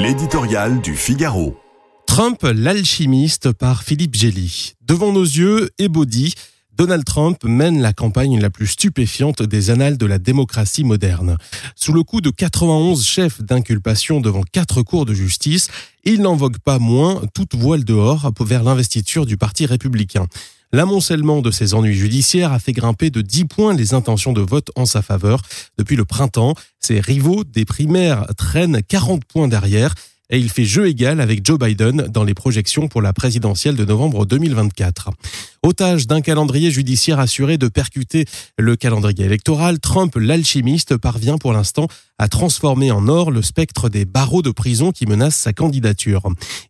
L'éditorial du Figaro. Trump, l'alchimiste par Philippe Gély. Devant nos yeux, Ebody, Donald Trump mène la campagne la plus stupéfiante des annales de la démocratie moderne. Sous le coup de 91 chefs d'inculpation devant quatre cours de justice, il n'en vogue pas moins toute voile dehors vers l'investiture du Parti républicain. L'amoncellement de ses ennuis judiciaires a fait grimper de 10 points les intentions de vote en sa faveur. Depuis le printemps, ses rivaux des primaires traînent 40 points derrière et il fait jeu égal avec Joe Biden dans les projections pour la présidentielle de novembre 2024. Otage d'un calendrier judiciaire assuré de percuter le calendrier électoral, Trump, l'alchimiste, parvient pour l'instant à transformer en or le spectre des barreaux de prison qui menacent sa candidature.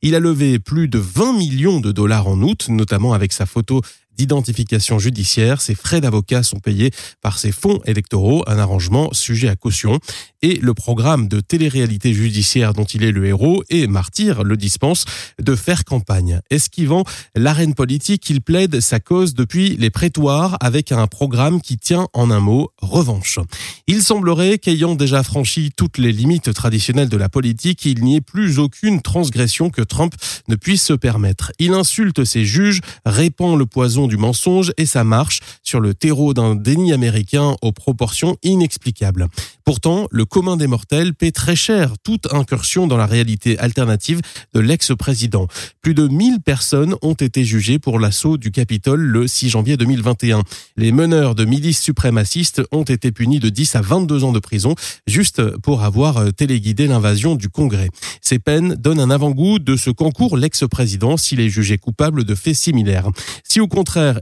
Il a levé plus de 20 millions de dollars en août, notamment avec sa photo d'identification judiciaire. Ses frais d'avocat sont payés par ses fonds électoraux, un arrangement sujet à caution. Et le programme de télé-réalité judiciaire dont il est le héros et martyr le dispense de faire campagne. Esquivant l'arène politique, il plaide sa cause depuis les prétoires avec un programme qui tient en un mot revanche. Il semblerait qu'ayant déjà franchi toutes les limites traditionnelles de la politique, il n'y ait plus aucune transgression que Trump ne puisse se permettre. Il insulte ses juges, répand le poison du mensonge et ça marche sur le terreau d'un déni américain aux proportions inexplicables. Pourtant, le commun des mortels paie très cher toute incursion dans la réalité alternative de l'ex-président. Plus de 1000 personnes ont été jugées pour l'assaut du Capitole le 6 janvier 2021. Les meneurs de milices suprémacistes ont été punis de 10 à 22 ans de prison juste pour avoir téléguidé l'invasion du Congrès. Ces peines donnent un avant-goût de ce concours l'ex-président s'il est jugé coupable de faits similaires. Si au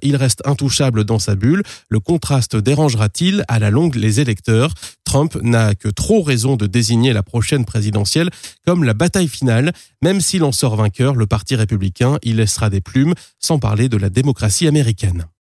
il reste intouchable dans sa bulle, le contraste dérangera-t-il à la longue les électeurs? Trump n'a que trop raison de désigner la prochaine présidentielle comme la bataille finale. Même s'il en sort vainqueur, le Parti républicain y laissera des plumes, sans parler de la démocratie américaine.